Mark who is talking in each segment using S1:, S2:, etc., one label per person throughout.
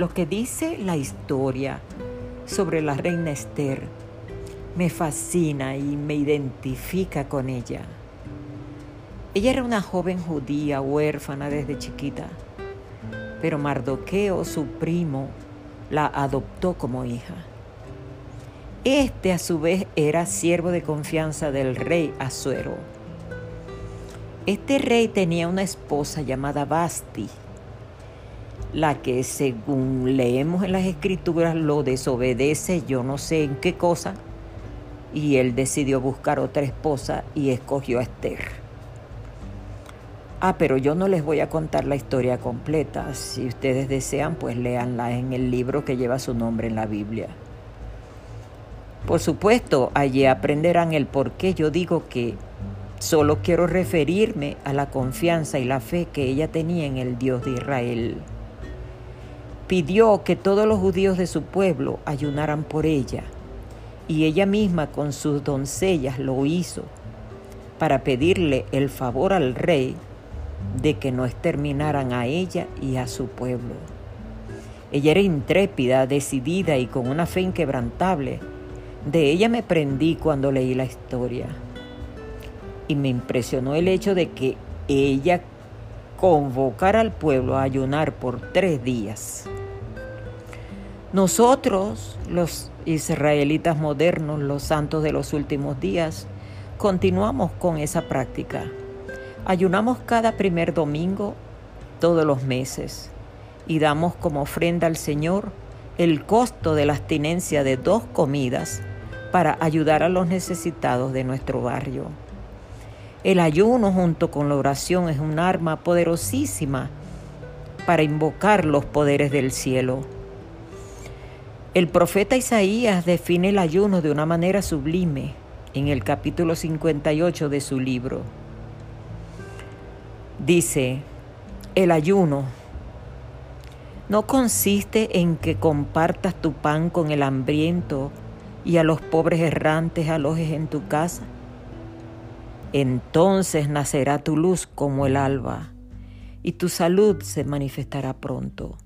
S1: Lo que dice la historia sobre la reina Esther me fascina y me identifica con ella. Ella era una joven judía huérfana desde chiquita, pero Mardoqueo, su primo, la adoptó como hija. Este a su vez era siervo de confianza del rey Azuero. Este rey tenía una esposa llamada Basti, la que según leemos en las escrituras lo desobedece yo no sé en qué cosa, y él decidió buscar otra esposa y escogió a Esther. Ah, pero yo no les voy a contar la historia completa. Si ustedes desean, pues léanla en el libro que lleva su nombre en la Biblia. Por supuesto, allí aprenderán el por qué yo digo que solo quiero referirme a la confianza y la fe que ella tenía en el Dios de Israel. Pidió que todos los judíos de su pueblo ayunaran por ella y ella misma con sus doncellas lo hizo para pedirle el favor al rey de que no exterminaran a ella y a su pueblo. Ella era intrépida, decidida y con una fe inquebrantable. De ella me prendí cuando leí la historia. Y me impresionó el hecho de que ella convocara al pueblo a ayunar por tres días. Nosotros, los israelitas modernos, los santos de los últimos días, continuamos con esa práctica. Ayunamos cada primer domingo todos los meses y damos como ofrenda al Señor el costo de la abstinencia de dos comidas para ayudar a los necesitados de nuestro barrio. El ayuno junto con la oración es un arma poderosísima para invocar los poderes del cielo. El profeta Isaías define el ayuno de una manera sublime en el capítulo 58 de su libro. Dice, el ayuno no consiste en que compartas tu pan con el hambriento y a los pobres errantes alojes en tu casa. Entonces nacerá tu luz como el alba y tu salud se manifestará pronto.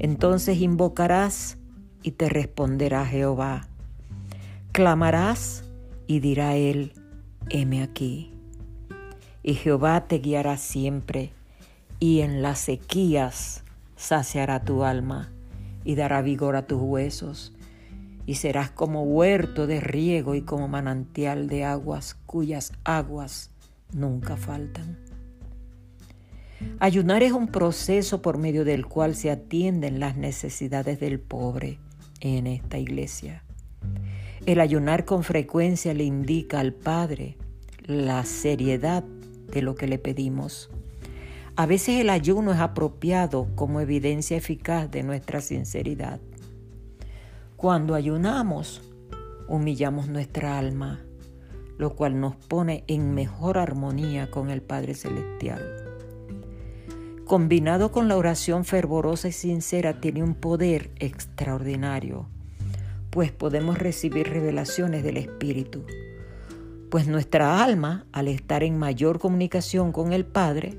S1: Entonces invocarás y te responderá Jehová. Clamarás y dirá él, heme aquí. Y Jehová te guiará siempre, y en las sequías saciará tu alma, y dará vigor a tus huesos, y serás como huerto de riego y como manantial de aguas cuyas aguas nunca faltan. Ayunar es un proceso por medio del cual se atienden las necesidades del pobre en esta iglesia. El ayunar con frecuencia le indica al Padre la seriedad de lo que le pedimos. A veces el ayuno es apropiado como evidencia eficaz de nuestra sinceridad. Cuando ayunamos, humillamos nuestra alma, lo cual nos pone en mejor armonía con el Padre Celestial. Combinado con la oración fervorosa y sincera, tiene un poder extraordinario, pues podemos recibir revelaciones del Espíritu. Pues nuestra alma, al estar en mayor comunicación con el Padre,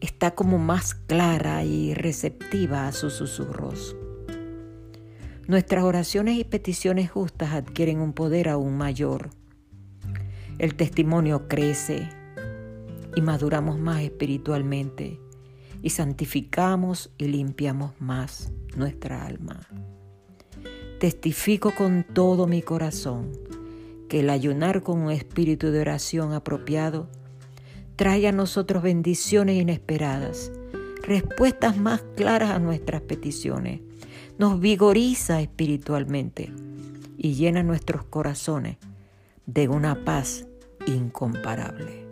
S1: está como más clara y receptiva a sus susurros. Nuestras oraciones y peticiones justas adquieren un poder aún mayor. El testimonio crece y maduramos más espiritualmente y santificamos y limpiamos más nuestra alma. Testifico con todo mi corazón que el ayunar con un espíritu de oración apropiado trae a nosotros bendiciones inesperadas, respuestas más claras a nuestras peticiones, nos vigoriza espiritualmente y llena nuestros corazones de una paz incomparable.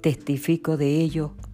S1: Testifico de ello